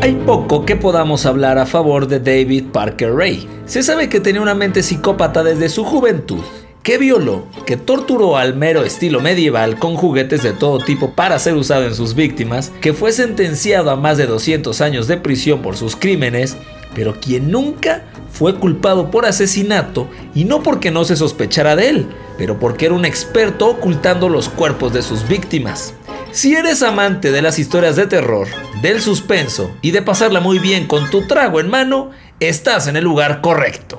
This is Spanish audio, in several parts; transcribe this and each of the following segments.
Hay poco que podamos hablar a favor de David Parker Ray. Se sabe que tenía una mente psicópata desde su juventud, que violó, que torturó al mero estilo medieval con juguetes de todo tipo para ser usado en sus víctimas, que fue sentenciado a más de 200 años de prisión por sus crímenes, pero quien nunca fue culpado por asesinato y no porque no se sospechara de él, pero porque era un experto ocultando los cuerpos de sus víctimas. Si eres amante de las historias de terror, del suspenso y de pasarla muy bien con tu trago en mano, estás en el lugar correcto.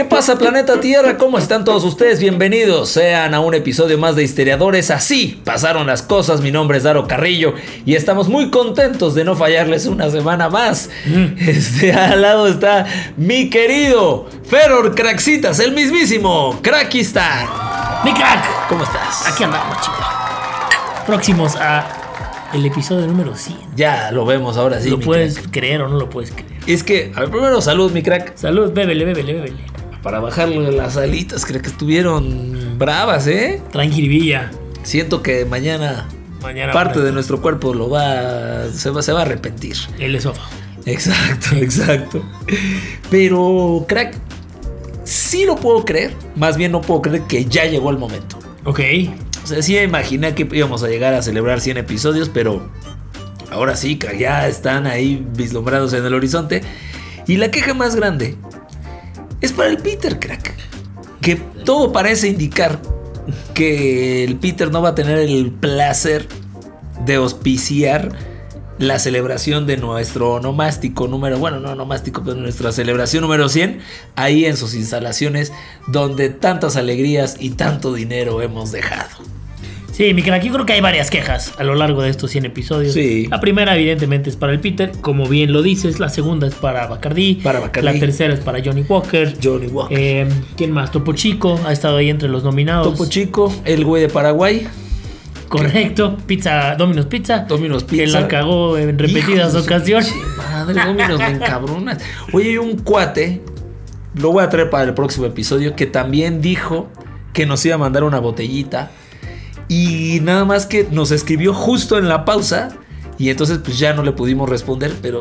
¿Qué pasa planeta Tierra? ¿Cómo están todos ustedes? Bienvenidos sean a un episodio más de Histeriadores. Así pasaron las cosas. Mi nombre es Daro Carrillo y estamos muy contentos de no fallarles una semana más. Este, al lado está mi querido Feror Craxitas, el mismísimo Crackistar. Mi crack, ¿Cómo estás? aquí andamos, chicos. Próximos a el episodio número 100. Ya lo vemos ahora sí. ¿Lo puedes crack. creer o no lo puedes creer? Es que, a ver, primero salud, mi crack. Salud, bébele, bébele, bébele. Para bajarle las alitas, creo que estuvieron bravas, ¿eh? Tranquilivilla. Siento que mañana Mañana parte de nuestro cuerpo lo va se, va, se va a arrepentir. El esófago. Exacto, exacto. Pero, crack, sí lo puedo creer. Más bien no puedo creer que ya llegó el momento. Ok. O sea, sí imaginé que íbamos a llegar a celebrar 100 episodios, pero ahora sí, ya están ahí vislumbrados en el horizonte. Y la queja más grande es para el Peter, crack. Que todo parece indicar que el Peter no va a tener el placer de auspiciar la celebración de nuestro onomástico número, bueno, no onomástico, pero nuestra celebración número 100, ahí en sus instalaciones donde tantas alegrías y tanto dinero hemos dejado. Sí, mi yo creo que hay varias quejas a lo largo de estos 100 episodios. Sí. La primera, evidentemente, es para el Peter, como bien lo dices. La segunda es para Bacardi. Para Bacardí. La tercera es para Johnny Walker. Johnny Walker. Eh, ¿Quién más? Topo Chico ha estado ahí entre los nominados. Topo Chico, el güey de Paraguay, Correcto. Pizza, Domino's Pizza. Domino's Que Pizza. la cagó en repetidas ocasiones. Madre, Domino's me encabronas. Oye, hay un cuate, lo voy a traer para el próximo episodio, que también dijo que nos iba a mandar una botellita. Y nada más que nos escribió justo en la pausa. Y entonces pues ya no le pudimos responder, pero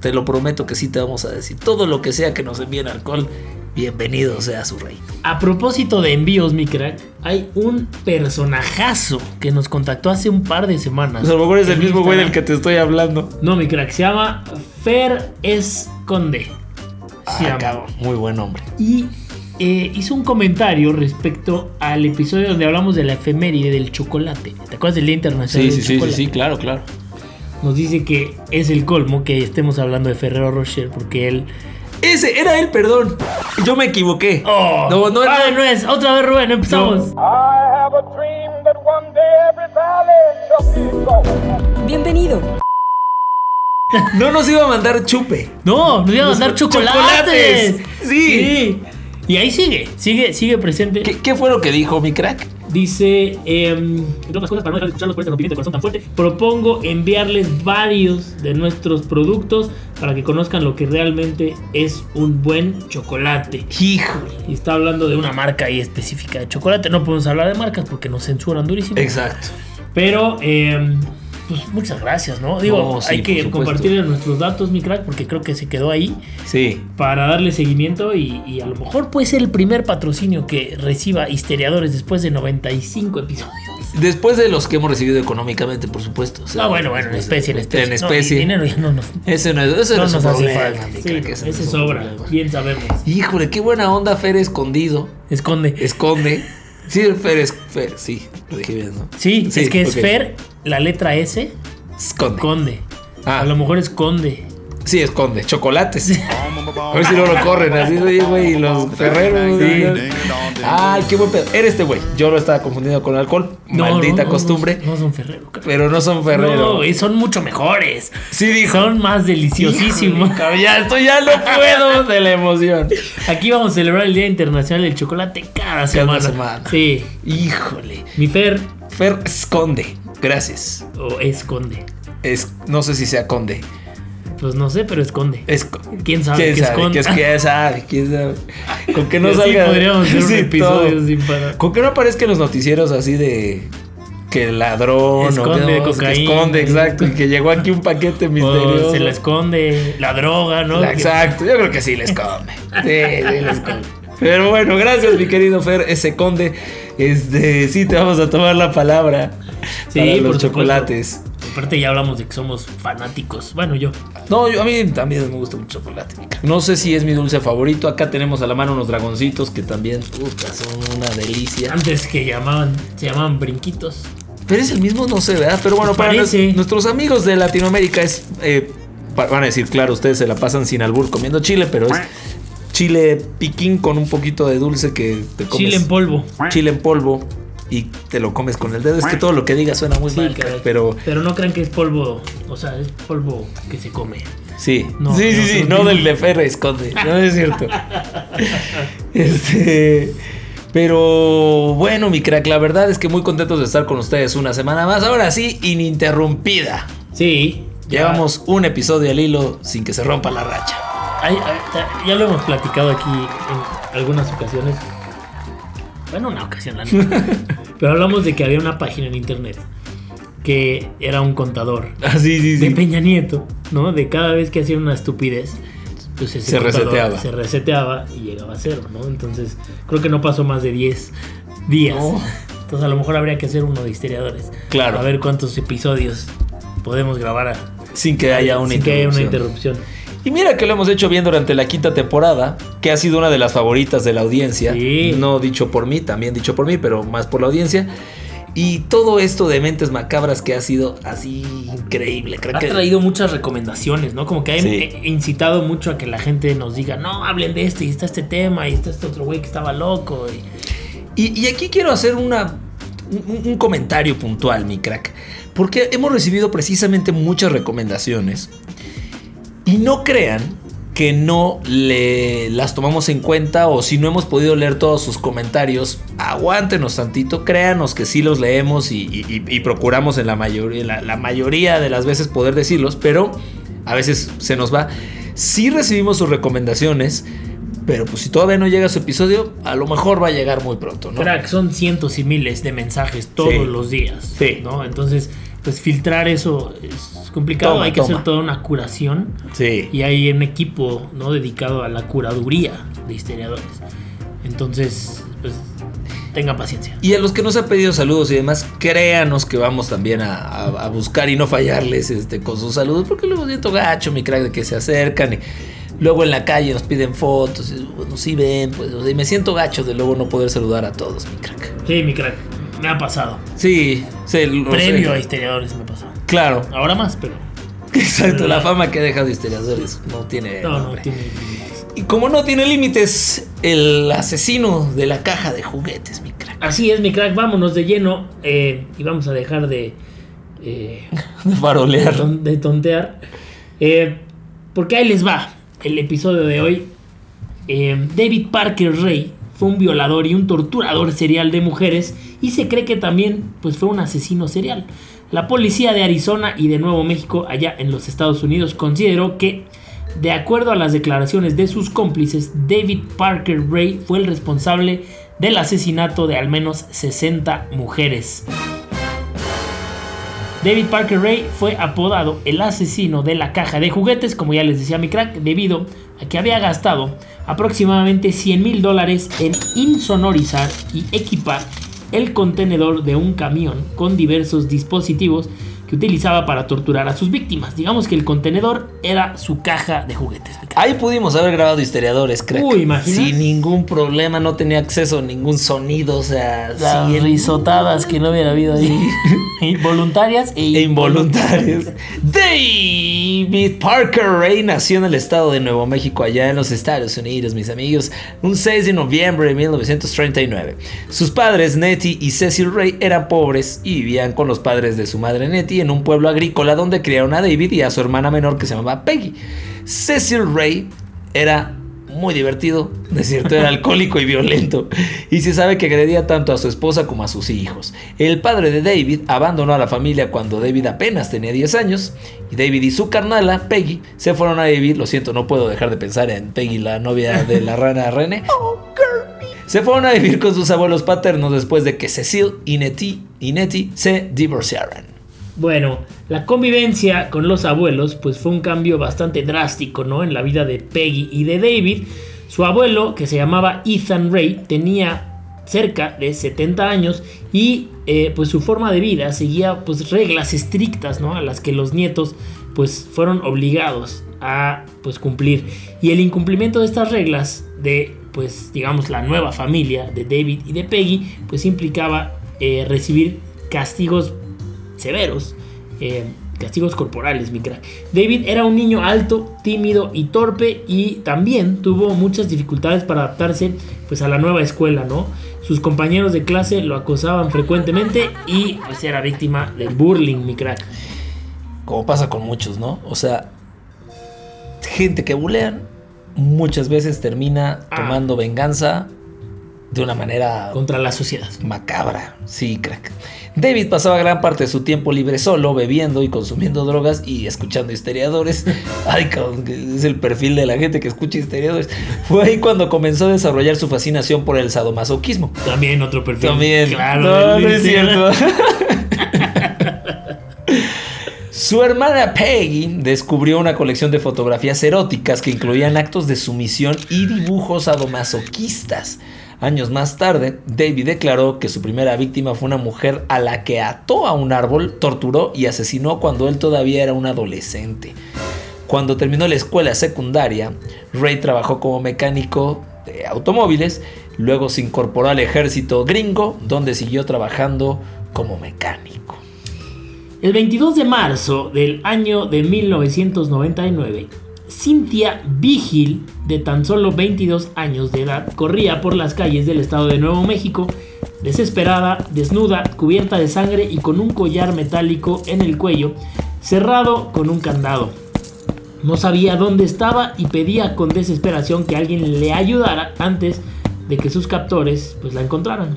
te lo prometo que sí te vamos a decir. Todo lo que sea que nos envíen alcohol, bienvenido sea su rey. A propósito de envíos, mi crack, hay un personajazo que nos contactó hace un par de semanas. Pues a lo mejor es el mismo güey del que te estoy hablando. No, mi crack, se llama Fer Esconde. Se Ah, llama. cabrón, muy buen hombre. Y eh, hizo un comentario respecto al episodio donde hablamos de la efeméride del chocolate. ¿Te acuerdas del Día Internacional del Chocolate? claro, claro. Nos dice que es el colmo que estemos hablando de Ferrero Rocher porque él. Ese era él, perdón. Yo me equivoqué. ¡Oh! No, no, Ah, no. es. Otra vez, Rubén, empezamos. I have a dream that one day every valley shall be gold. Bienvenido, No nos iba a mandar chupe. No, nos iban a mandar chocolates. chocolates. Sí. Y ahí sigue, sigue, sigue presente. ¿Qué, qué fue lo que dijo mi crack? Dice, eh, entre otras cosas, para no dejar de escucharlos por este rompimiento de corazón tan fuerte, propongo enviarles varios de nuestros productos para que conozcan lo que realmente es un buen chocolate. Híjole. Y está hablando de una marca ahí específica de chocolate. No podemos hablar de marcas porque nos censuran durísimo. Exacto. Pero, eh, pues muchas gracias, ¿no? Digo, No, sí, hay que compartir nuestros datos, mi crack, porque creo que se quedó ahí Sí. para darle seguimiento y, y a lo mejor puede ser el primer patrocinio que reciba Histeriadores después de 95 episodios. Después de los que hemos recibido económicamente, por supuesto. o sea, Ah, bueno, bueno, en especie, en especie. En No, especie. y dinero ya no nos, Ese no es, ese no no nos hace falta. Sí, crack, ese no sobra, bien sabemos. Híjole, qué buena onda Fer escondido. Esconde. Esconde. Sí, Fer es Fer, sí. Lo dije bien, ¿no? Sí, es que es. Fer, la letra S, Esconde. esconde. Ah. A lo mejor esconde. Sí, esconde. Chocolates. A ver si no lo corren así, güey, y los ferreros. Ay, qué buen pedo. Era este güey. Yo lo estaba confundiendo con alcohol. No, Maldita no, no, costumbre. No, no son Ferrero. cabrón. Pero no son ferreros. No, güey, son mucho mejores. Sí, dijo. Son más deliciosísimos. Híjole, Ya esto ya no puedo de la emoción. Aquí vamos a celebrar el Día Internacional del Chocolate cada semana. semana. Sí. Híjole. Mi Fer Fer esconde. Gracias. o esconde. Es, no sé si sea conde. Pues no sé, pero esconde. Esco- ¿Quién sabe ¿Quién qué sabe? esconde? ¿Quién, sabe? ¿Quién sabe? Con que no salga. podríamos hacer un Sí, episodio todo. sin parar. Con que no aparezca en los noticieros así de. Que ladrón Esconde o que, no, que esconde, exacto. Y que llegó aquí un paquete O misterioso. se la esconde la droga, ¿no? La- Exacto, yo creo que sí les come. Sí, sí les come. Pero bueno, gracias, mi querido Fer, ese conde. Este, sí, te vamos a tomar la palabra Sí, para por los supuesto. chocolates. Aparte ya hablamos de que somos fanáticos. Bueno, yo. No, yo, a mí también me gusta mucho chocolate. No sé si es mi dulce favorito. Acá tenemos a la mano unos dragoncitos que también, puta, son una delicia. Antes que llamaban, se llamaban brinquitos. Pero es el mismo, no sé, ¿verdad? Pero bueno, para nuestros amigos de Latinoamérica es. eh, van a decir, claro, ustedes se la pasan sin albur comiendo chile, pero es chile piquín con un poquito de dulce que te comes. Chile en polvo. Chile en polvo y te lo comes con el dedo. Es que todo lo que diga suena muy Sí, mal, caray. pero Pero no crean que es polvo. O sea, es polvo que se come. sí. No, sí, sí, sí, no del de Ferre esconde. No es cierto. este. Pero bueno, mi crack, la verdad es que muy contentos de estar con ustedes una semana más. Ahora sí, ininterrumpida. Sí. ya- Llevamos un episodio al hilo sin que se rompa la racha. Ay, ay, ya- ya lo hemos platicado aquí en algunas ocasiones. Bueno, una ocasión, la neta. Pero hablamos de que había una página en internet que era un contador Ah, sí, sí, de. Peña Nieto, ¿no? De cada vez que hacía una estupidez, pues ese Se contador reseteaba. Se reseteaba y llegaba a cero, ¿no? Entonces, creo que no pasó más de 10 días. No. Entonces, a lo mejor habría que hacer uno de historiadores. Claro. A ver cuántos episodios podemos grabar a- Sin que haya una sin que haya una interrupción. Y mira que lo hemos hecho bien durante la quinta temporada, que ha sido una de las favoritas de la audiencia. Sí. No dicho por mí, también dicho por mí, pero más por la audiencia. Y todo esto de mentes macabras que ha sido así increíble. Creo Ha que traído muchas recomendaciones, ¿no? Como que ha Sí. eh, incitado mucho a que la gente nos diga, no, hablen de este, y está este tema, y está este otro güey que estaba loco. Y... Y, y aquí quiero hacer una, un, un comentario puntual, mi crack. Porque hemos recibido precisamente muchas recomendaciones. Y no crean que no le, las tomamos en cuenta o si no hemos podido leer todos sus comentarios, aguántenos tantito, créanos que sí los leemos y, y- y- y procuramos en la mayoría, la, la mayoría de las veces poder decirlos, pero a veces se nos va. Sí recibimos sus recomendaciones, pero pues si todavía no llega su episodio, a lo mejor va a llegar muy pronto, ¿no? Crack, son cientos y miles de mensajes todos Sí. los días. Sí. ¿no? Entonces, pues filtrar eso es complicado. Toma, hay que toma. hacer toda una curación. Sí. Y hay un equipo ¿no? dedicado a la curaduría de historiadores. Entonces, pues tengan paciencia. Y a los que nos han pedido saludos y demás, créanos que vamos también a, a- a buscar y no fallarles este, con sus saludos, porque luego siento gacho, mi crack, de que se acercan y luego en la calle nos piden fotos, y, bueno, sí ven, pues, y me siento gacho de luego no poder saludar a todos, mi crack. Sí, mi crack, me ha pasado. Sí, sí, lo Previo sé. a historiadores me ha pasado. Claro, Ahora más, pero exacto, la fama que ha dejado historiadores no tiene no, no tiene límites. Y como no tiene límites, el asesino de la caja de juguetes, mi crack. Así es, mi crack, vámonos de lleno eh, y vamos a dejar de, eh, De de, farolear. ton- de tontear. Eh, porque ahí les va el episodio de hoy. Eh, David Parker Ray fue un violador y un torturador serial de mujeres y se cree que también pues, fue un asesino serial. La policía de Arizona y de Nuevo México, allá en los Estados Unidos, consideró que, de acuerdo a las declaraciones de sus cómplices, David Parker Ray fue el responsable del asesinato de al menos 60 mujeres. David Parker Ray fue apodado el asesino de la caja de juguetes, como ya les decía mi crack, debido a que había gastado aproximadamente 100 mil dólares en insonorizar y equipar el contenedor de un camión con diversos dispositivos que utilizaba para torturar a sus víctimas. Digamos que el contenedor era su caja de juguetes. Ahí pudimos haber grabado historiadores, crack. Uy, ¿imaginas? Sin ningún problema, no tenía acceso a ningún sonido, o sea, Las sí, risotadas que no hubiera habido ahí. Voluntarias e, e involuntarios. David Parker Ray nació en el estado de Nuevo México, allá en los Estados Unidos, mis amigos, un 6 de noviembre de 1939. Sus padres, Nettie y Cecil Ray, eran pobres y vivían con los padres de su madre Nettie en un pueblo agrícola donde criaron a David y a su hermana menor que se llamaba Peggy. Cecil Ray era muy divertido, de cierto, era alcohólico y violento, y se sabe que agredía tanto a su esposa como a sus hijos. El padre de David abandonó a la familia cuando David apenas tenía 10 años, y David y su carnala, Peggy, se fueron a vivir, lo siento, no puedo dejar de pensar en Peggy, la novia de la rana René. Se fueron a vivir con sus abuelos paternos después de que Cecil y Nettie, y Nettie se divorciaran. Bueno, la convivencia con los abuelos pues fue un cambio bastante drástico, ¿no? En la vida de Peggy y de David. Su abuelo, que se llamaba Ethan Ray, tenía cerca de 70 años y eh, pues su forma de vida seguía pues reglas estrictas, ¿no? A las que los nietos pues fueron obligados a pues cumplir. Y el incumplimiento de estas reglas de pues digamos la nueva familia de David y de Peggy pues implicaba eh, recibir castigos severos, eh, castigos corporales, mi crack. David era un niño alto, tímido y torpe y también tuvo muchas dificultades para adaptarse pues a la nueva escuela, ¿no? Sus compañeros de clase lo acosaban frecuentemente y pues era víctima de bullying, mi crack. Como pasa con muchos, ¿no? O sea, gente que bulean muchas veces termina Ah. tomando venganza de una manera Contra la sociedad. macabra. Sí, crack. David pasaba gran parte de su tiempo libre solo, bebiendo y consumiendo drogas y escuchando historiadores. Ay, es el perfil de la gente que escucha historiadores. Fue ahí cuando comenzó a desarrollar su fascinación por el sadomasoquismo. También otro perfil. También. Claro. no, no es cierto. Su hermana Peggy descubrió una colección de fotografías eróticas que incluían actos de sumisión y dibujos sadomasoquistas. Años más tarde, David declaró que su primera víctima fue una mujer a la que ató a un árbol, torturó y asesinó cuando él todavía era un adolescente. Cuando terminó la escuela secundaria, Ray trabajó como mecánico de automóviles, luego se incorporó al ejército gringo, donde siguió trabajando como mecánico. El 22 de marzo del año de 1999, Cynthia Vigil, de tan solo 22 años de edad, corría por las calles del estado de Nuevo México, desesperada, desnuda, cubierta de sangre y con un collar metálico en el cuello, cerrado con un candado. No sabía dónde estaba y pedía con desesperación que alguien le ayudara antes de que sus captores pues la encontraran.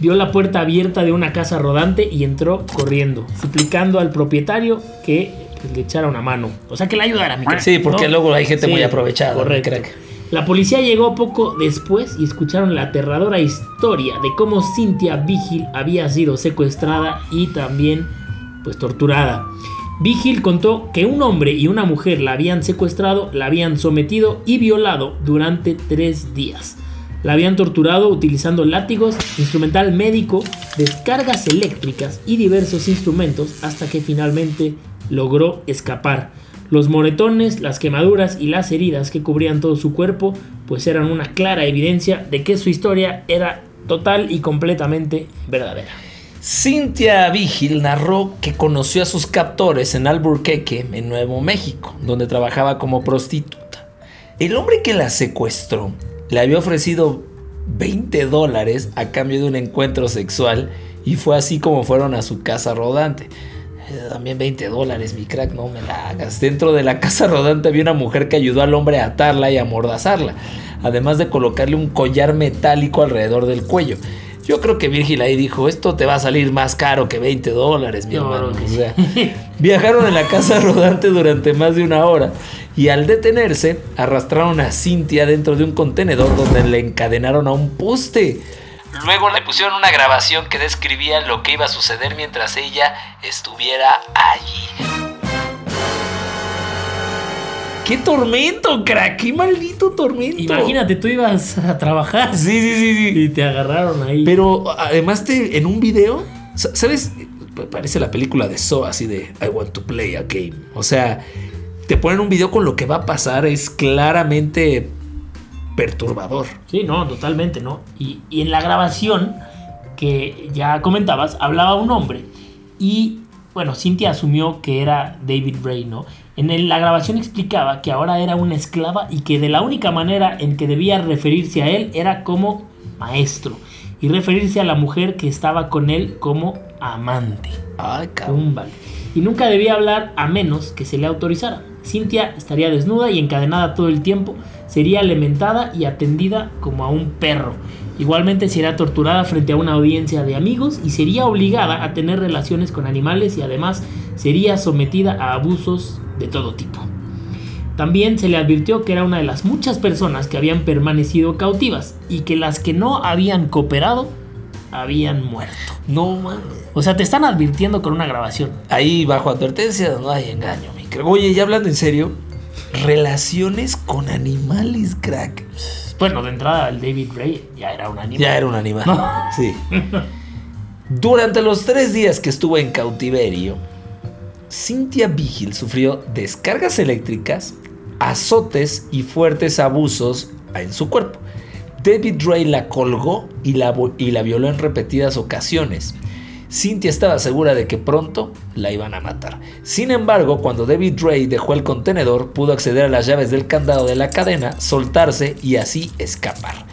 Vio la puerta abierta de una casa rodante y entró corriendo, suplicando al propietario que le echara una mano. O sea, que le ayudara, mi crack, Sí, porque ¿no? luego hay gente muy aprovechada, Correcto. crack. La policía llegó poco después y escucharon la aterradora historia de cómo Cynthia Vigil había sido secuestrada y también pues torturada. Vigil contó que un hombre y una mujer la habían secuestrado, la habían sometido y violado durante tres días. La habían torturado utilizando látigos, instrumental médico, descargas eléctricas y diversos instrumentos hasta que finalmente logró escapar. Los moretones, las quemaduras y las heridas que cubrían todo su cuerpo pues eran una clara evidencia de que su historia era total y completamente verdadera. Cynthia Vigil narró que conoció a sus captores en Albuquerque, en Nuevo México, donde trabajaba como prostituta. El hombre que la secuestró le había ofrecido 20 dólares a cambio de un encuentro sexual y fue así como fueron a su casa rodante. Eh, También 20 dólares, mi crack, no me la hagas. Dentro de la casa rodante había una mujer que ayudó al hombre a atarla y amordazarla, además de colocarle un collar metálico alrededor del cuello. Yo creo que Virgil ahí dijo, esto te va a salir más caro que 20 dólares, mi No, hermano. O sea, viajaron en la casa rodante durante más de una hora y al detenerse arrastraron a Cintia dentro de un contenedor donde le encadenaron a un poste. Luego le pusieron una grabación que describía lo que iba a suceder mientras ella estuviera allí. ¡Qué tormento, crack! ¡Qué maldito tormento! Imagínate, tú ibas a trabajar Sí, sí, sí, sí. y te agarraron ahí. Pero además te, en un video, sa- ¿sabes? Pa- Parece la película de So, así de I want to play a game. O sea, te ponen un video con lo que va a pasar es claramente perturbador. Sí, no, totalmente, ¿no? Y, y en la grabación que ya comentabas, hablaba un hombre y, bueno, Cynthia asumió que era David Bray, ¿no? En el- la grabación explicaba que ahora era una esclava y que de la única manera en que debía referirse a él era como maestro y referirse a la mujer que estaba con él como amante. Ay, cabrón. Y nunca debía hablar a menos que se le autorizara. Cynthia estaría desnuda y encadenada todo el tiempo, sería alimentada y atendida como a un perro. Igualmente sería torturada frente a una audiencia de amigos y sería obligada a tener relaciones con animales y además sería sometida a abusos de todo tipo. También se le advirtió que era una de las muchas personas que habían permanecido cautivas y que las que no habían cooperado habían muerto. No mames. O sea, te están advirtiendo con una grabación. Ahí bajo advertencia no hay engaño, mi. Oye, ya hablando en serio, relaciones con animales, crack. Bueno, de entrada el David Ray ya era un animal. Ya era un animal. No. Sí. Durante los tres días que estuvo en cautiverio, Cynthia Vigil sufrió descargas eléctricas, azotes y fuertes abusos en su cuerpo. David Ray la colgó y la, y la violó en repetidas ocasiones. Cynthia estaba segura de que pronto la iban a matar. Sin embargo, cuando David Ray dejó el contenedor, pudo acceder a las llaves del candado de la cadena, soltarse y así escapar.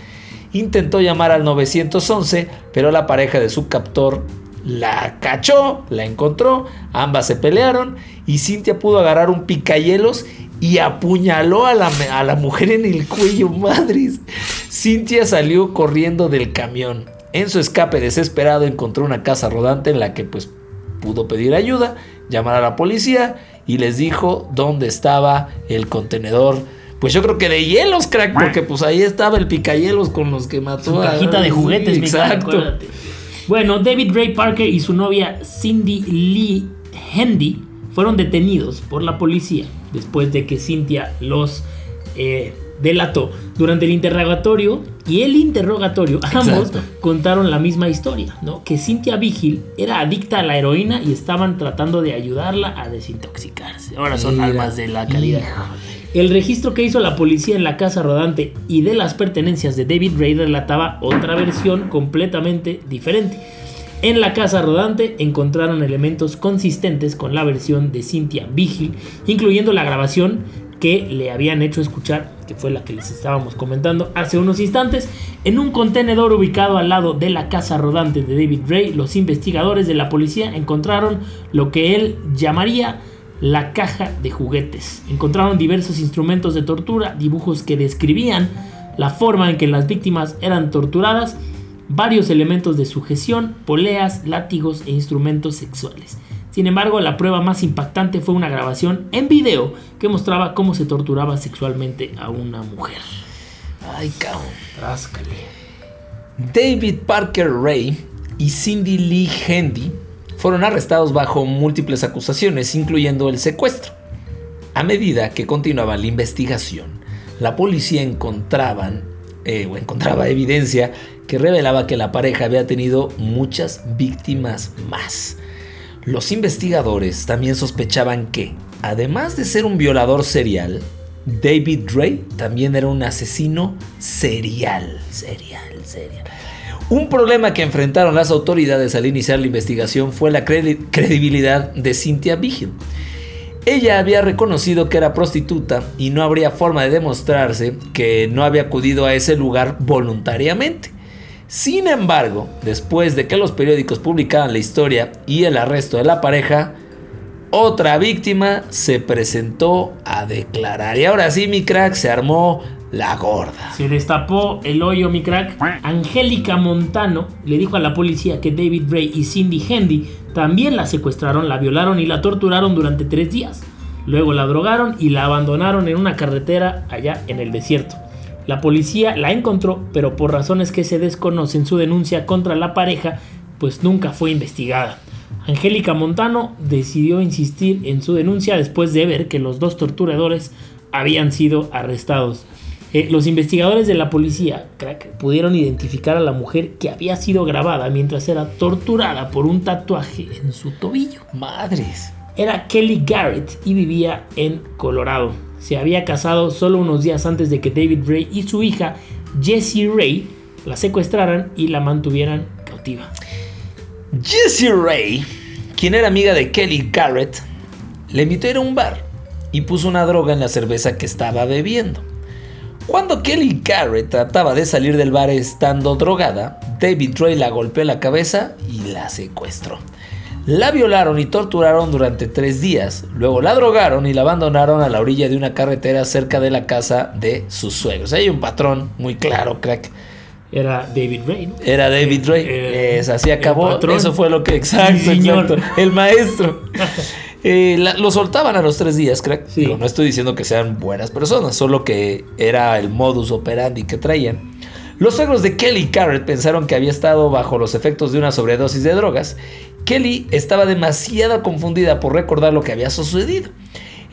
Intentó llamar al 911, pero la pareja de su captor la cachó, la encontró, ambas se pelearon y Cintia pudo agarrar un picayelos y apuñaló a la, a la mujer en el cuello, madres. Cintia salió corriendo del camión. En su escape desesperado encontró una casa rodante en la que pues pudo pedir ayuda, llamar a la policía y les dijo dónde estaba el contenedor. Pues yo creo que de hielos, crack, porque pues ahí estaba el picahielos con los que mató Su a- cajita de juguetes, Sí, mi cara, Exacto. Bueno, David Ray Parker y su novia Cindy Lee Hendy fueron detenidos por la policía después de que Cynthia los eh, delató durante el interrogatorio y el interrogatorio ambos Exacto. contaron la misma historia, ¿no? Que Cynthia Vigil era adicta a la heroína y estaban tratando de ayudarla a desintoxicarse. Ahora son Mira, almas de la híjole. El registro que hizo la policía en la casa rodante y de las pertenencias de David Ray relataba otra versión completamente diferente. En la casa rodante encontraron elementos consistentes con la versión de Cynthia Vigil, incluyendo la grabación que le habían hecho escuchar, que fue la que les estábamos comentando hace unos instantes, en un contenedor ubicado al lado de la casa rodante de David Ray, los investigadores de la policía encontraron lo que él llamaría la caja de juguetes. Encontraron diversos instrumentos de tortura, dibujos que describían la forma en que las víctimas eran torturadas, varios elementos de sujeción, poleas, látigos e instrumentos sexuales. Sin embargo, la prueba más impactante fue una grabación en video que mostraba cómo se torturaba sexualmente a una mujer. Ay, cabrón. Tráscale. David Parker Ray y Cindy Lee Hendy fueron arrestados bajo múltiples acusaciones, incluyendo el secuestro. A medida que continuaba la investigación, la policía encontraban, eh, o encontraba evidencia que revelaba que la pareja había tenido muchas víctimas más. Los investigadores también sospechaban que, además de ser un violador serial, David Ray también era un asesino serial. Un problema que enfrentaron las autoridades al iniciar la investigación fue la credi- credibilidad de Cynthia Vigil. Ella había reconocido que era prostituta y no habría forma de demostrarse que no había acudido a ese lugar voluntariamente. Sin embargo, después de que los periódicos publicaran la historia y el arresto de la pareja, otra víctima se presentó a declarar. Y ahora sí, mi crack, se armó la gorda. Se destapó el hoyo, mi crack. Angélica Montano le dijo a la policía que David Ray y Cindy Hendy también la secuestraron, la violaron y la torturaron durante tres días. Luego la drogaron y la abandonaron en una carretera allá en el desierto. La policía la encontró, pero por razones que se desconocen su denuncia contra la pareja, pues nunca fue investigada. Angélica Montano decidió insistir en su denuncia después de ver que los dos torturadores habían sido arrestados. Eh, los investigadores de la policía crack, pudieron identificar a la mujer que había sido grabada mientras era torturada por un tatuaje en su tobillo. Madres. Era Kelly Garrett y vivía en Colorado. Se había casado solo unos días antes de que David Ray y su hija Jessie Ray la secuestraran y la mantuvieran cautiva. Jessie Ray, quien era amiga de Kelly Garrett, le invitó a ir a un bar y puso una droga en la cerveza que estaba bebiendo. Cuando Kelly Garrett trataba de salir del bar estando drogada, David Ray la golpeó en la cabeza y la secuestró. La violaron y torturaron durante tres días, luego la drogaron y la abandonaron a la orilla de una carretera cerca de la casa de sus suegros. Hay un patrón muy claro, crack. Era David Ray, ¿no? Era David Ray. Eh, Es, así acabó. Eso fue lo que. Exacto, Sí, exacto. El maestro. Eh, la- lo soltaban a los tres días, crack. Sí. Digo, no estoy diciendo que sean buenas personas, solo que era el modus operandi que traían. Los suegros de Kelly Garrett pensaron que había estado bajo los efectos de una sobredosis de drogas. Kelly estaba demasiado confundida por recordar lo que había sucedido.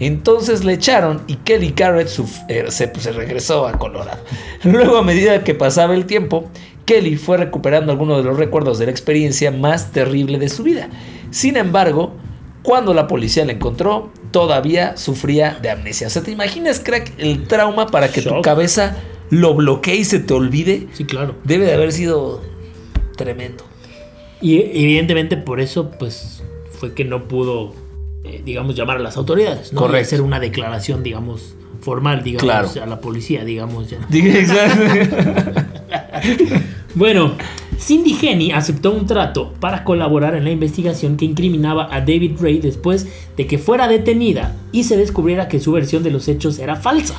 Entonces le echaron y Kelly Garrett eh, se, pues, se regresó a Colorado. Luego, a medida que pasaba el tiempo, Kelly fue recuperando algunos de los recuerdos de la experiencia más terrible de su vida. Sin embargo, cuando la policía la encontró, todavía sufría de amnesia. O sea, ¿te imaginas, crack, el trauma para que tu cabeza lo bloquee y se te olvide? Sí, claro. Debe de haber sido tremendo. Y evidentemente por eso, pues, fue que no pudo, eh, digamos, llamar a las autoridades, ¿no? Correcto. Y hacer una declaración, digamos, formal, digamos, Claro. a la policía, digamos. Ya. Exacto. Bueno, Cindy Henny aceptó un trato para colaborar en la investigación que incriminaba a David Ray después de que fuera detenida y se descubriera que su versión de los hechos era falsa.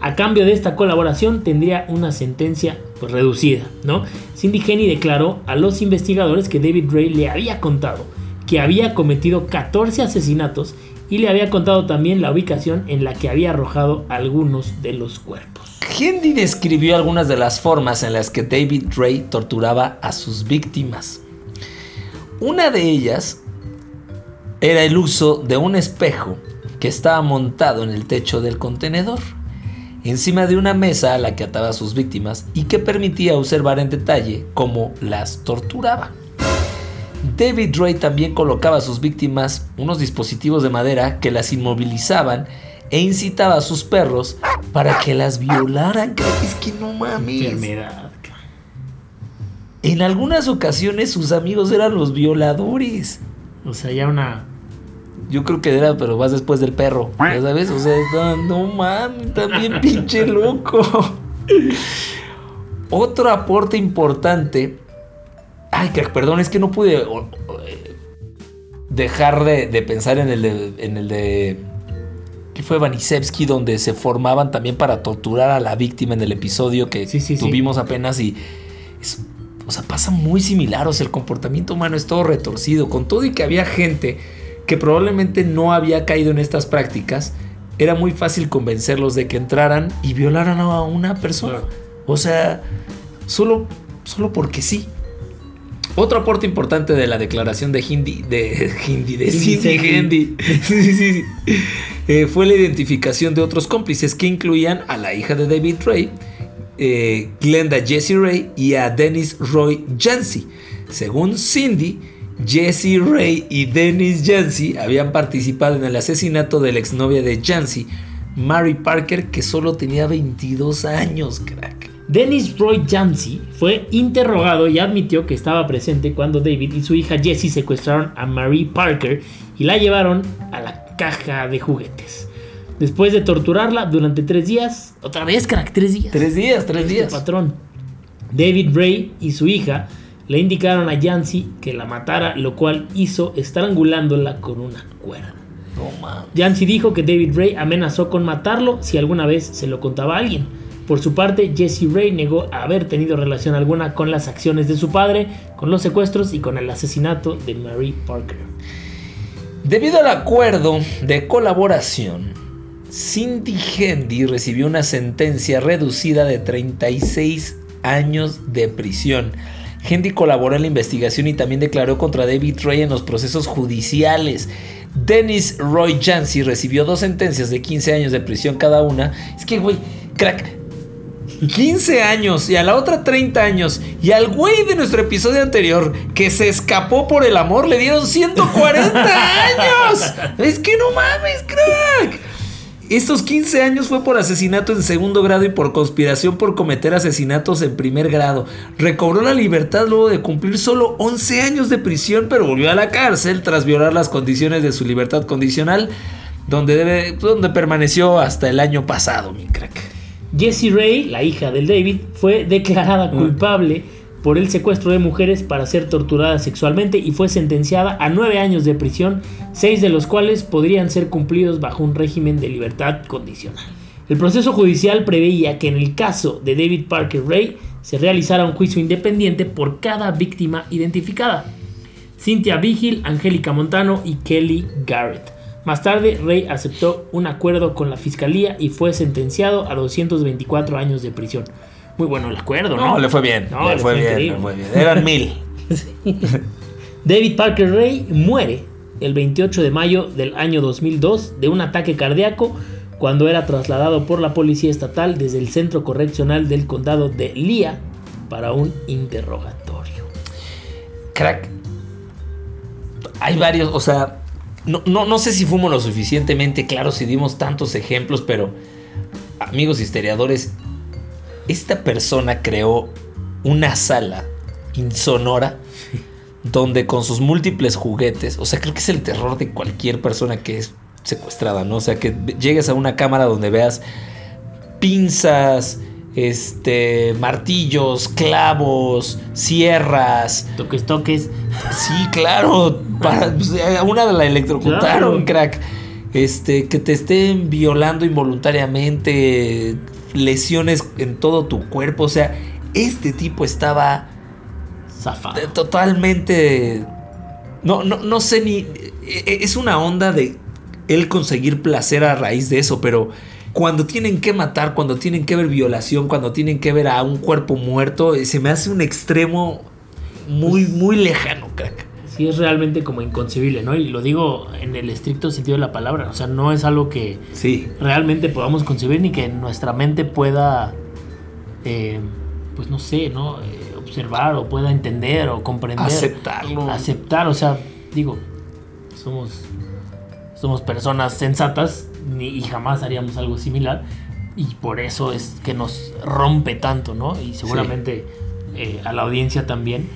A cambio de esta colaboración tendría una sentencia pues, reducida, ¿no? Cindy Henny declaró a los investigadores que David Ray le había contado que había cometido 14 asesinatos y le había contado también la ubicación en la que había arrojado algunos de los cuerpos. Hendy describió algunas de las formas en las que David Ray torturaba a sus víctimas. Una de ellas era el uso de un espejo que estaba montado en el techo del contenedor, encima de una mesa a la que ataba a sus víctimas y que permitía observar en detalle cómo las torturaba. David Ray también colocaba a sus víctimas unos dispositivos de madera que las inmovilizaban e incitaba a sus perros para que las violaran. Es que no mames. Enfermedad. En algunas ocasiones sus amigos eran los violadores. O sea, ya una Yo creo que era, pero vas después del perro. ¿Ya sabes? O sea, está- no mames, también pinche loco. Otro aporte importante. Ay, crack, perdón, es que no pude dejar de, de pensar en el de. En el de que fue Vanisevsky, donde se formaban también para torturar a la víctima en el episodio que Sí, sí, sí. tuvimos apenas y. es- o sea, pasa muy similar. O sea, el comportamiento humano es todo retorcido. Con todo y que había gente que probablemente no había caído en estas prácticas, era muy fácil convencerlos de que entraran y violaran a una persona. O sea, solo, solo porque sí. Otro aporte importante de la declaración de Hindi, de Hindi, de Cindy. Hindi, sí, sí, sí, eh, fue la identificación de otros cómplices que incluían a la hija de David Ray, eh, Glenda Jessie Ray y a Dennis Roy Jancy. Según Cindy, Jessie Ray y Dennis Jancy habían participado en el asesinato de la exnovia de Jancy, Mary Parker, que solo tenía 22 años, crack. Dennis Roy Jancy fue interrogado y admitió que estaba presente cuando David y su hija Jessie secuestraron a Marie Parker y la llevaron a la caja de juguetes. Después de torturarla durante tres días, otra vez, crack, tres días. Tres días, tres Este días. patrón. David Ray y su hija le indicaron a Jancy que la matara, lo cual hizo estrangulándola con una cuerda. No. Jancy dijo que David Ray amenazó con matarlo si alguna vez se lo contaba a alguien. Por su parte, Jesse Ray negó haber tenido relación alguna con las acciones de su padre, con los secuestros y con el asesinato de Mary Parker. Debido al acuerdo de colaboración, Cindy Hendy recibió una sentencia reducida de 36 años de prisión. Hendy colaboró en la investigación y también declaró contra David Ray en los procesos judiciales. Dennis Roy Jancy recibió dos sentencias de 15 años de prisión cada una. Es que, güey, crack, 15 años y a la otra 30 años. Y al güey de nuestro episodio anterior que se escapó por el amor le dieron 140 años. Es que no mames, crack. Estos 15 años fue por asesinato en segundo grado y por conspiración por cometer asesinatos en primer grado. Recobró la libertad luego de cumplir solo 11 años de prisión, pero volvió a la cárcel tras violar las condiciones de su libertad condicional, donde, debe, donde permaneció hasta el año pasado, mi crack. Jessie Ray, la hija del David, fue declarada culpable por el secuestro de mujeres para ser torturada sexualmente y fue sentenciada a nueve años de prisión, seis de los cuales podrían ser cumplidos bajo un régimen de libertad condicional. El proceso judicial preveía que en el caso de David Parker Ray se realizara un juicio independiente por cada víctima identificada. Cynthia Vigil, Angélica Montano y Kelly Garrett. Más tarde, Ray aceptó un acuerdo con la fiscalía y fue sentenciado a 224 años de prisión. Muy bueno el acuerdo, ¿no? No, le fue bien. No, le, le fue fue bien, le fue bien. Eran mil. David Parker Ray muere el 28 de mayo del año 2002 de un ataque cardíaco cuando era trasladado por la policía estatal desde el centro correccional del condado de Lea para un interrogatorio. Crack. Hay varios, o sea, no, no, no sé si fuimos lo suficientemente claros si dimos tantos ejemplos, pero amigos historiadores, esta persona creó una sala insonora donde con sus múltiples juguetes, o sea, creo que es el terror de cualquier persona que es secuestrada, ¿no? O sea, que llegues a una cámara donde veas pinzas, este, martillos, clavos, sierras, Toques, toques. Sí, claro. Para, pues, a una la electrocutaron, Claro. crack. Este, que te estén violando involuntariamente, lesiones en todo tu cuerpo. O sea, este tipo estaba Zafado. eh, totalmente. No, no, no sé ni. eh, Es una onda de él conseguir placer a raíz de eso, pero cuando tienen que matar, cuando tienen que ver violación, cuando tienen que ver a un cuerpo muerto, eh, se me hace un extremo muy, muy lejano, crack. Sí, es realmente como inconcebible, ¿no? Y lo digo en el estricto sentido de la palabra. O sea, no es algo que Sí. realmente podamos concebir ni que nuestra mente pueda, eh, pues no sé, ¿no? Eh, observar o pueda entender o comprender. Aceptarlo. Aceptar, o sea, digo, somos, somos personas sensatas ni, y jamás haríamos algo similar. Y por eso es que nos rompe tanto, ¿no? Y seguramente eh, a la audiencia también.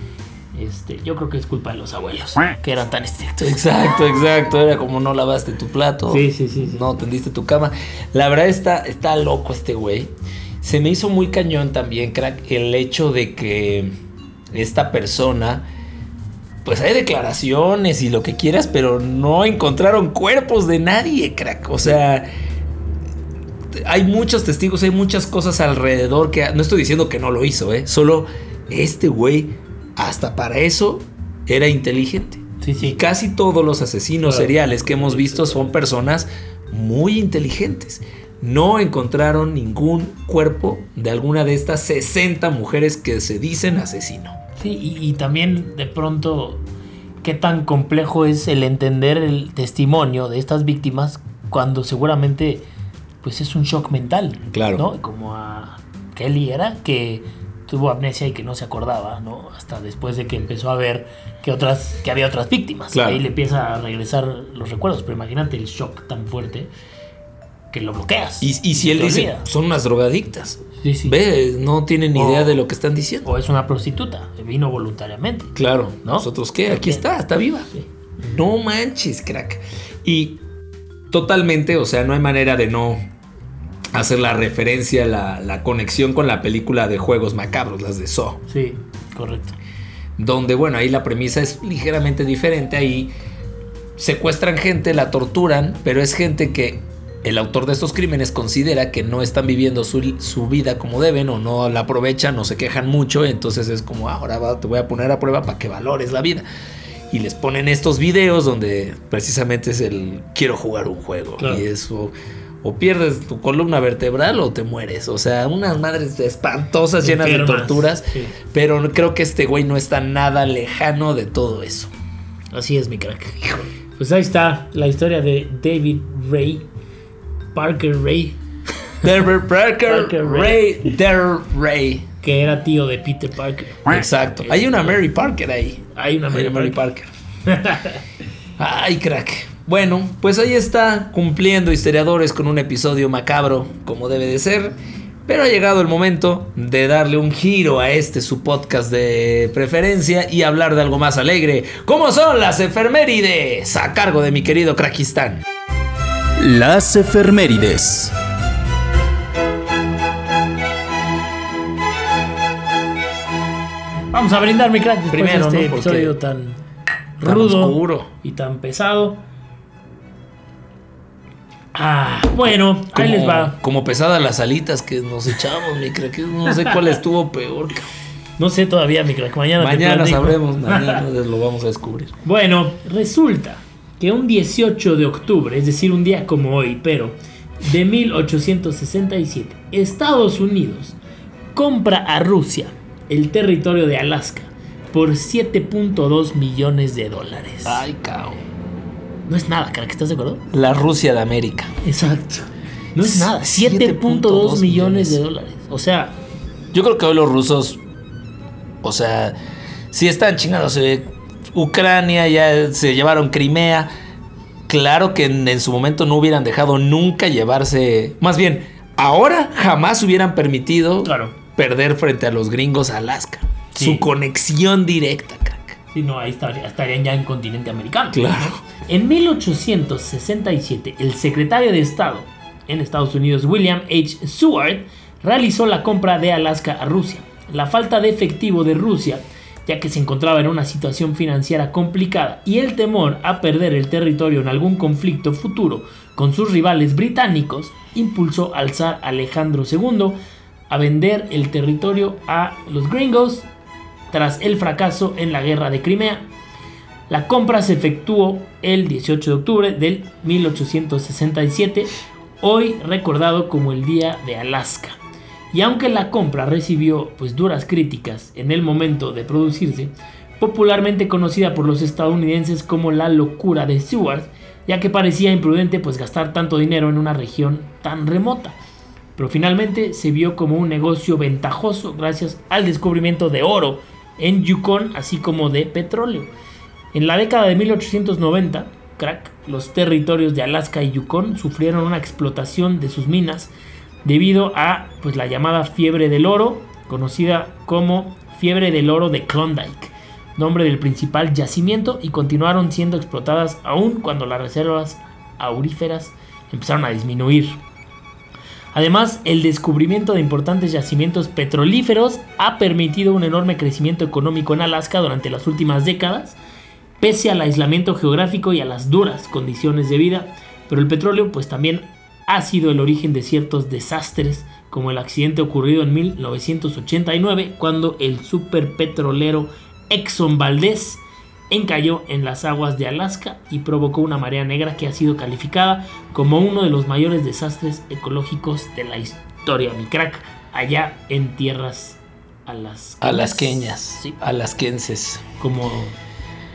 Este, yo creo que es culpa de los abuelos, que eran tan estrictos. Exacto, exacto. Era como no lavaste tu plato. Sí, sí, sí, sí. No tendiste tu cama. La verdad está, está loco este güey. Se me hizo muy cañón también, crack, el hecho de que esta persona. Pues hay declaraciones y lo que quieras, pero no encontraron cuerpos de nadie, crack. O sea, hay muchos testigos, hay muchas cosas alrededor que no estoy diciendo que no lo hizo, ¿eh? Solo este güey, hasta para eso, era inteligente. Sí, sí. Y casi todos los asesinos Claro. seriales que hemos visto son personas muy inteligentes. No encontraron ningún cuerpo de alguna de estas 60 mujeres que se dicen asesino. Sí, y, y también de pronto, qué tan complejo es el entender el testimonio de estas víctimas cuando seguramente pues es un shock mental. Claro. ¿no? Como a Kelly era, que tuvo amnesia y que no se acordaba, ¿no? Hasta después de que empezó a ver que otras, que había otras víctimas. Claro. Ahí le empieza a regresar los recuerdos. Pero imagínate el shock tan fuerte que lo bloqueas. Y, y si él dice, olvida. son unas drogadictas. Sí, sí. Ve, no tienen ni idea de lo que están diciendo. O es una prostituta, vino voluntariamente. Claro, ¿No? nosotros qué, aquí está, está viva. Sí. No manches, crack. Y totalmente, o sea, no hay manera de no hacer la referencia, la, la conexión con la película de juegos macabros, las de Saw. Sí, correcto. Donde, bueno, ahí la premisa es ligeramente diferente. Ahí secuestran gente, la torturan, pero es gente que el autor de estos crímenes considera que no están viviendo su, su vida como deben o no la aprovechan o se quejan mucho. Entonces es como, "Ah, ahora va- te voy a poner a prueba para que valores la vida. Y les ponen estos videos donde precisamente es el quiero jugar un juego. Claro. Y eso. O pierdes tu columna vertebral o te mueres. O sea, unas madres espantosas llenas de torturas. sí. Pero creo que este güey no está nada lejano de todo eso. Así es, mi crack. Pues ahí está la historia de David Ray, Parker Ray. Delbert Parker, Parker Ray, Del Ray. Que era tío de Peter Parker. Exacto. Hay una Mary Parker ahí. Hay una Hay Mary una Mary Parker. Ay, crack. Bueno, pues ahí está, cumpliendo historiadores con un episodio macabro, como debe de ser. Pero ha llegado el momento de darle un giro a este su podcast de preferencia y hablar de algo más alegre, como son las efemérides, a cargo de mi querido Krakistán. Las efemérides. Vamos a brindar, mi crack, después Primero, de este ¿no? Episodio tan tan rudo oscuro. y tan pesado. Ah, bueno, ahí Como, les va. como pesadas las alitas que nos echamos, mi crack. No sé cuál estuvo peor. No sé todavía, mi crack. Mañana, te Mañana platico. sabremos, mañana lo vamos a descubrir. Bueno, resulta que un 18 de octubre, es decir, un día como hoy, pero de 1867, Estados Unidos compra a Rusia el territorio de Alaska por 7.2 millones de dólares. Ay, cabrón. No es nada, crack, ¿estás de acuerdo? La Rusia de América. Exacto. No es nada, 7.2 7.2 millones de dólares. O sea, Yo creo que hoy los rusos, o sea, si están chingados, eh, Ucrania ya se llevaron Crimea. Claro que en, en su momento no hubieran dejado nunca llevarse. Más bien, ahora jamás hubieran permitido Claro. perder frente a los gringos Alaska. Sí. Su conexión directa, crack. si no, ahí estaría- estarían ya en continente americano. Claro. En 1867, el secretario de Estado en Estados Unidos, William H. Seward, realizó la compra de Alaska a Rusia. La falta de efectivo de Rusia, ya que se encontraba en una situación financiera complicada, y el temor a perder el territorio en algún conflicto futuro con sus rivales británicos, impulsó al zar Alejandro II a vender el territorio a los gringos tras el fracaso en la guerra de Crimea la compra se efectuó el 18 de octubre del 1867, hoy recordado como el Día de Alaska. Y aunque la compra recibió pues duras críticas en el momento de producirse, popularmente conocida por los estadounidenses como la locura de Seward, ya que parecía imprudente pues gastar tanto dinero en una región tan remota. Pero finalmente se vio como un negocio ventajoso gracias al descubrimiento de oro en Yukon, así como de petróleo. En la década de 1890, crack, los territorios de Alaska y Yukon sufrieron una explotación de sus minas debido a pues, la llamada fiebre del oro, conocida como fiebre del oro de Klondike, nombre del principal yacimiento, y continuaron siendo explotadas aún cuando las reservas auríferas empezaron a disminuir. Además, el descubrimiento de importantes yacimientos petrolíferos ha permitido un enorme crecimiento económico en Alaska durante las últimas décadas, pese al aislamiento geográfico y a las duras condiciones de vida, pero el petróleo pues también ha sido el origen de ciertos desastres, como el accidente ocurrido en 1989 cuando el superpetrolero Exxon Valdez encalló en las aguas de Alaska y provocó una marea negra que ha sido calificada como uno de los mayores desastres ecológicos de la historia, mi crack, allá en tierras alasqueñas. Alasqueñas, Sí, alasquenses. como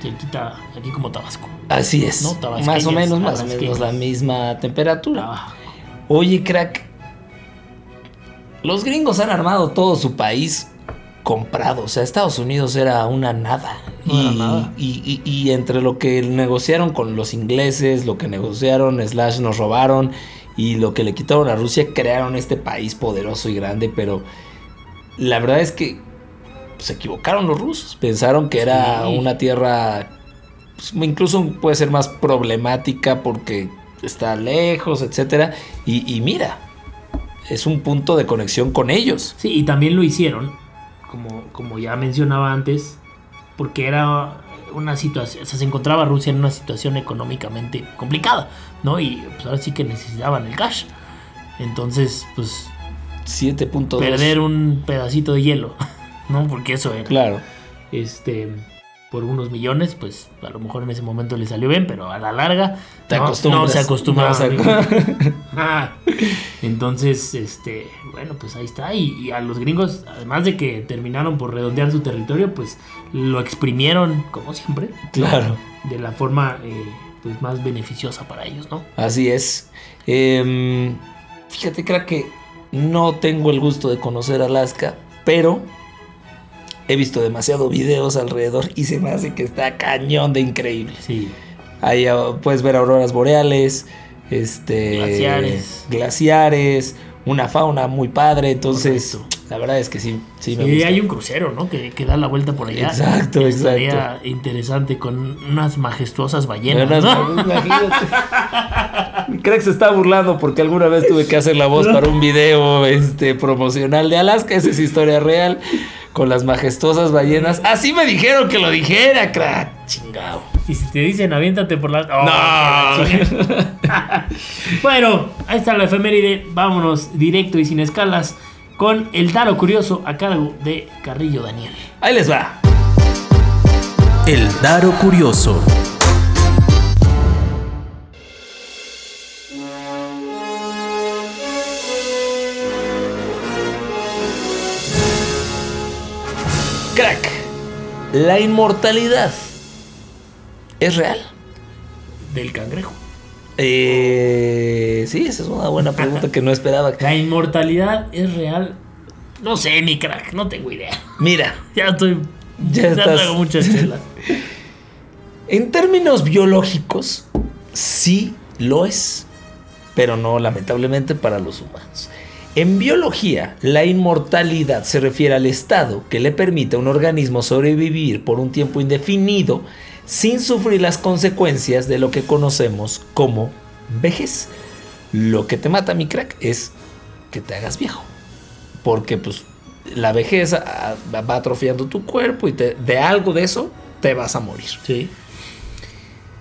cerquita, aquí como Tabasco. Así es. No, más o menos, más o menos la misma temperatura. Ah, Oye, crack. Los gringos han armado todo su país comprado. O sea, Estados Unidos era una nada. No y, era nada. Y, y- y entre lo que negociaron con los ingleses, lo que negociaron, slash nos robaron, y lo que le quitaron a Rusia, crearon este país poderoso y grande. Pero la verdad es que se equivocaron los rusos. Pensaron que era Sí. una tierra pues, incluso puede ser más problemática porque está lejos, etcétera. Y, y mira, es un punto de conexión con ellos. Sí, y también lo hicieron, como, como ya mencionaba antes, porque era una situación, o sea, se encontraba Rusia en una situación económicamente complicada, ¿no? Y pues ahora sí que necesitaban el cash. Entonces, pues 7.2. perder un pedacito de hielo, ¿no? Porque eso era. Claro. Este, por unos millones, pues a lo mejor en ese momento le salió bien, pero a la larga Te no, no se acostumbraba. No Ah, Entonces, este, bueno, pues ahí está. Y, y a los gringos, además de que terminaron por redondear su territorio, pues lo exprimieron, como siempre, claro. de la forma eh, pues, más beneficiosa para ellos, ¿no? Así es. Em, Fíjate, creo que no tengo el gusto de conocer Alaska, pero he visto demasiados videos alrededor y se me hace que está cañón de increíble. Sí. Ahí ah, puedes ver auroras boreales, este, Glaciares. glaciares, una fauna muy padre. Entonces, Correcto. la verdad es que sí, sí me Y gusta. hay un crucero, ¿no? Que, que da la vuelta por allá. Exacto, exacto. interesante con unas majestuosas ballenas. Unas- ¿no? que se está burlando porque alguna vez tuve que hacer la voz para un video este, promocional de Alaska. Esa es historia real. Con las majestuosas ballenas. Así me dijeron que lo dijera, crack. Chingao. Y si te dicen aviéntate por la. Oh, No. la bueno, ahí está la efeméride. Vámonos directo y sin escalas con el Daro Curioso a cargo de Carrillo Daniel. Ahí les va. El Daro Curioso. Crack. La inmortalidad. ¿Es real? Del cangrejo. Eh, sí, esa es una buena pregunta que no esperaba. La inmortalidad es real. No sé, mi crack, no tengo idea. Mira, Ya estoy. Ya Ya, estás- traigo muchas chelas. En términos biológicos, sí lo es, pero no lamentablemente para los humanos. En biología, la inmortalidad se refiere al estado que le permite a un organismo sobrevivir por un tiempo indefinido sin sufrir las consecuencias de lo que conocemos como vejez. Lo que te mata, mi crack, es que te hagas viejo. Porque pues la vejez va atrofiando tu cuerpo y te- de algo de eso te vas a morir. Sí.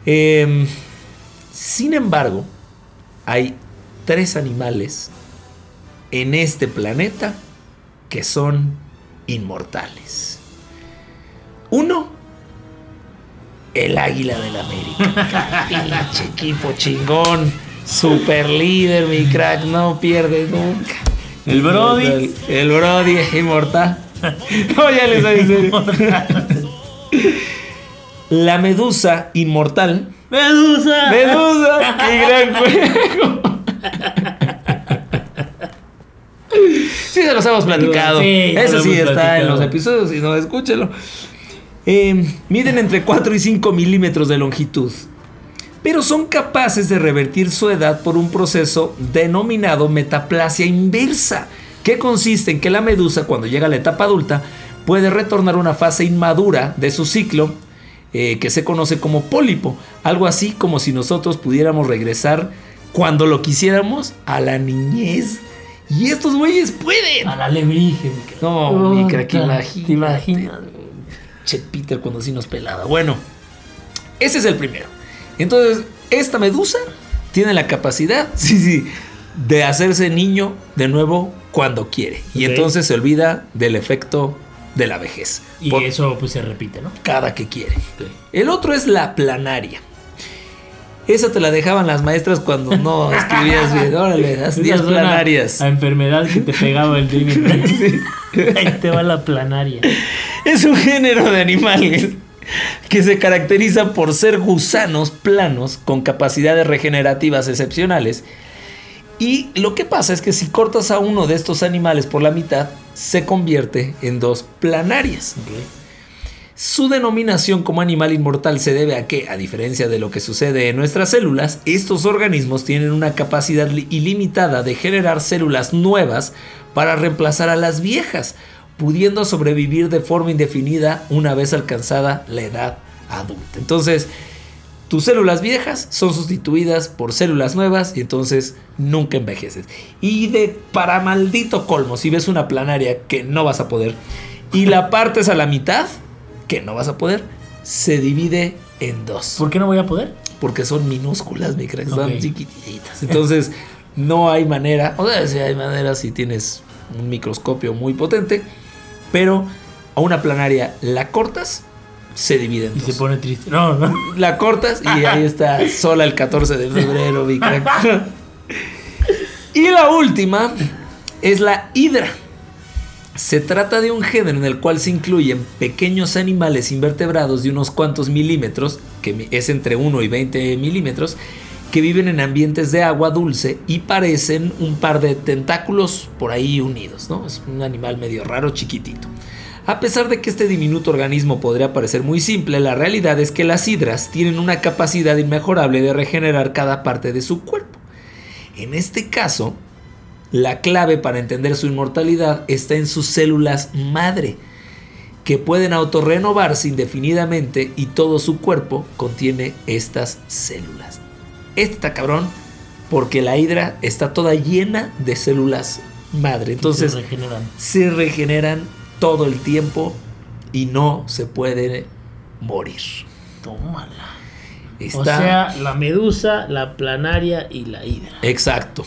Em, sin embargo, hay tres animales en este planeta que son inmortales. Uno, el águila del América. Pinche equipo chingón. Super líder, mi crack, no pierde nunca. El Brody. El, el Brody es inmortal. No, ya les en serio. La medusa inmortal. ¡Medusa! Medusa, qué gran juego. Los hemos platicado. Sí, Eso sí está en los episodios, si no, escúchelo. Eh, miden entre 4 y 5 milímetros de longitud, pero son capaces de revertir su edad por un proceso denominado metaplasia inversa, que consiste en que la medusa, cuando llega a la etapa adulta, puede retornar a una fase inmadura de su ciclo, eh, que se conoce como pólipo, algo así como si nosotros pudiéramos regresar cuando lo quisiéramos a la niñez. Y estos güeyes pueden. A la lebrige, mi crack. No, mi crack, Puta, imagínate. ¿Te imaginas? Che Peter cuando sí nos pelada. Bueno, ese es el primero. Entonces, esta medusa tiene la capacidad, sí, sí, de hacerse niño de nuevo cuando quiere. Y entonces se olvida del efecto de la vejez. Y por eso pues se repite, ¿no? cada que quiere. El otro es la planaria. Esa te la dejaban las maestras cuando no escribías bien. Órale, haz 10 Esa suena planarias. A enfermedad que te pegaba el Dream Ahí te va la planaria. Es un género de animales que se caracteriza por ser gusanos planos con capacidades regenerativas excepcionales. Y lo que pasa es que si cortas a uno de estos animales por la mitad, se convierte en dos planarias. Su denominación como animal inmortal se debe a que, a diferencia de lo que sucede en nuestras células, estos organismos tienen una capacidad li- ilimitada de generar células nuevas para reemplazar a las viejas, pudiendo sobrevivir de forma indefinida una vez alcanzada la edad adulta. Entonces, tus células viejas son sustituidas por células nuevas y entonces nunca envejeces. Y de para maldito colmo, si ves una planaria que no vas a poder y la partes a la mitad, que no vas a poder, se divide en dos. ¿Por qué no voy a poder? Porque son minúsculas, mi crack, son chiquititas. Entonces, no hay manera, o sea, sí hay manera si tienes un microscopio muy potente, pero a una planaria la cortas, se divide en Y dos. se pone triste. No, no. La cortas y ahí está sola el 14 de febrero, mi crack. Y la última es la hidra. Se trata de un género en el cual se incluyen pequeños animales invertebrados de unos cuantos milímetros, que es entre 1 y 20 milímetros, que viven en ambientes de agua dulce y parecen un par de tentáculos por ahí unidos, ¿no? Es un animal medio raro, chiquitito. A pesar de que este diminuto organismo podría parecer muy simple, la realidad es que las hidras tienen una capacidad inmejorable de regenerar cada parte de su cuerpo. En este caso, la clave para entender su inmortalidad está en sus células madre, que pueden autorrenovarse indefinidamente y todo su cuerpo contiene estas células. Está cabrón porque la hidra está toda llena de células madre. Entonces se regeneran. se regeneran todo el tiempo y no se puede morir. Tómala. Está O sea, la medusa, la planaria y la hidra. exacto.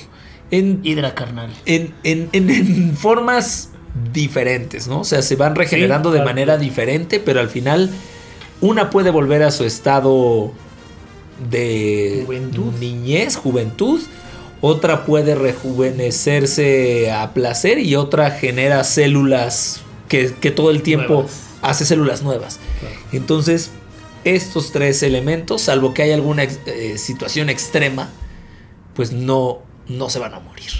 En, Hidra carnal. en, en- en- en formas diferentes, ¿no? O sea, se van regenerando Sí, de claro. manera diferente, pero al final una puede volver a su estado de Juventud. niñez, juventud, otra puede rejuvenecerse a placer y otra genera células que, que todo el tiempo Nuevas. hace células nuevas. Claro. Entonces, estos tres elementos, salvo que haya alguna eh, situación extrema, pues no, no se van a morir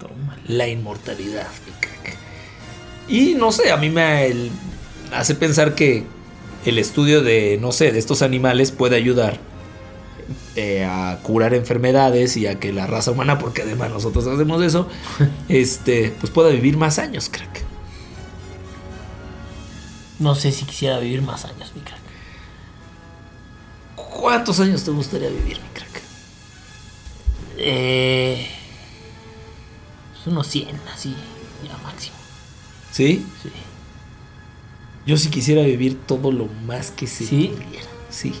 Tómala. la inmortalidad. mi crack. Y no sé, a mí me el- hace pensar que el estudio de, no sé, de estos animales puede ayudar eh, a curar enfermedades y a que la raza humana, porque además nosotros hacemos eso, este, pues pueda vivir más años, crack. No sé si quisiera vivir más años, mi crack. ¿Cuántos años te gustaría vivir, mi crack? Eh, unos 100, así, ya máximo. ¿Sí? Sí. Yo sí quisiera vivir todo lo más que se ¿Sí? pudiera. Sí.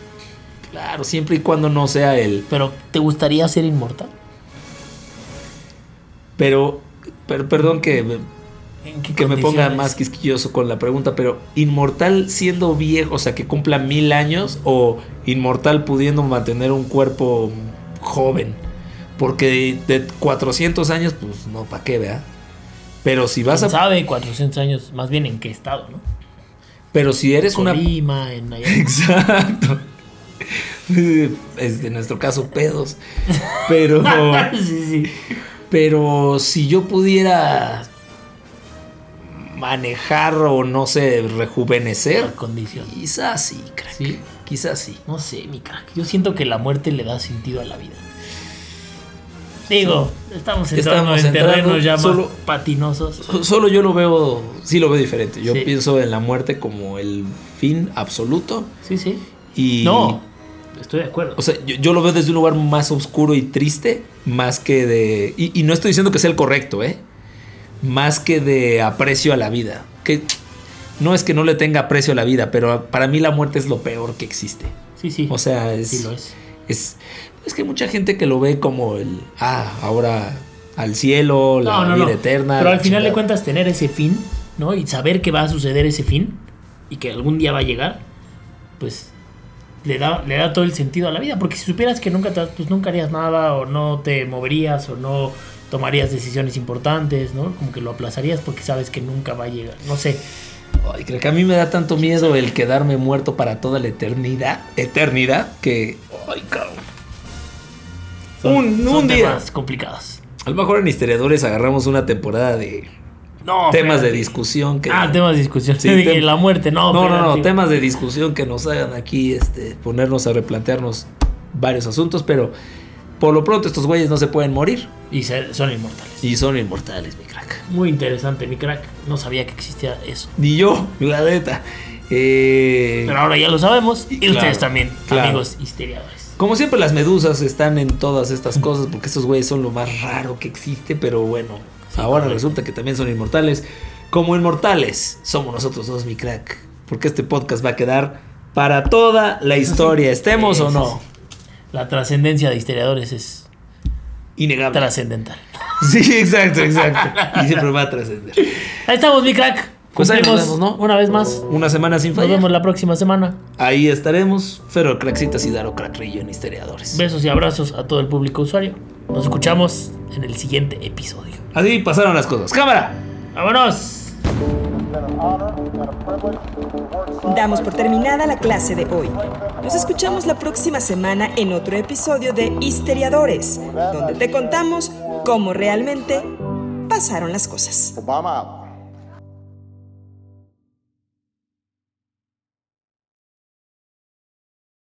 Claro, siempre y cuando no sea el Pero, ¿te gustaría ser inmortal? Pero, pero perdón que, me- ¿En qué que me ponga más quisquilloso con la pregunta, pero ¿inmortal siendo viejo, o sea, que cumpla mil años, o inmortal pudiendo mantener un cuerpo joven? Porque de, de 400 años, pues no, ¿para qué, vea? Pero si vas ¿Quién a... sabe 400 años, más bien en qué estado, ¿no? Pero si eres una... Colima, en allá. Exacto. Es de nuestro caso pedos. Pero... sí, sí. Pero si yo pudiera manejar o no sé, rejuvenecer, La condición. quizás sí, crack. Sí. Quizás sí. No sé, mi crack. Yo siento que la muerte le da sentido a la vida. Digo, estamos entrando Estamos en terrenos ya solo- más patinosos. So- Solo yo lo veo, sí lo veo diferente. Yo Sí. pienso en la muerte como el fin absoluto Sí, sí. y No, estoy de acuerdo. O sea, yo, yo lo veo desde un lugar más oscuro y triste, más que de... Y, y no estoy diciendo que sea el correcto, ¿eh? Más que de aprecio a la vida. Que no es que no le tenga aprecio a la vida, pero para mí la muerte es lo peor que existe. sí, sí. O sea, es... sí lo es. Es, es que mucha gente que lo ve como el... Ah, ahora al cielo, la No, no, vida no. eterna. Pero al final de cuentas tener ese fin, ¿no? Y saber que va a suceder ese fin y que algún día va a llegar, pues le da, le da todo el sentido a la vida. Porque si supieras que nunca, te, pues nunca harías nada o no te moverías o no tomarías decisiones importantes, ¿no? Como que lo aplazarías porque sabes que nunca va a llegar. No sé. Ay, creo que a mí me da tanto miedo el quedarme muerto para toda la eternidad. Eternidad que... Ay, cabrón. Son, Un- son un día. temas complicados. A lo mejor en Historiadores agarramos una temporada de No, temas de discusión que... Ah, temas de discusión. Sí, tem- la muerte, no. no, no, temas de discusión que nos hagan aquí este, ponernos a replantearnos varios asuntos, pero por lo pronto estos güeyes no se pueden morir Y se- son inmortales. y son inmortales, mi crack. Muy interesante, mi crack. No sabía que existía eso. Ni yo, la neta. Eh, Pero ahora ya lo sabemos. Y Claro, ustedes también, claro. amigos histeriadores. Como siempre las medusas están en todas estas cosas porque estos güeyes son lo más raro que existe, pero bueno, Sí, ahora correcto. resulta que también son inmortales. Como inmortales somos nosotros dos, mi crack, porque este podcast va a quedar para toda la historia, estemos o no. La trascendencia de historiadores es Innegable. trascendental. Sí, exacto, exacto. Y siempre va a trascender. Ahí estamos, mi crack. Pues ahí nos vemos, ¿no? Una vez más. Una semana sin Nos fallar. vemos la próxima semana. Ahí estaremos. Fero Craxitas y Daro Cracrillo en Histeriadores. Besos y abrazos a todo el público usuario. Nos escuchamos en el siguiente episodio. Así pasaron las cosas. ¡Cámara! ¡Vámonos! Damos por terminada la clase de hoy. Nos escuchamos la próxima semana en otro episodio de Histeriadores, donde te contamos cómo realmente pasaron las cosas. Obama out.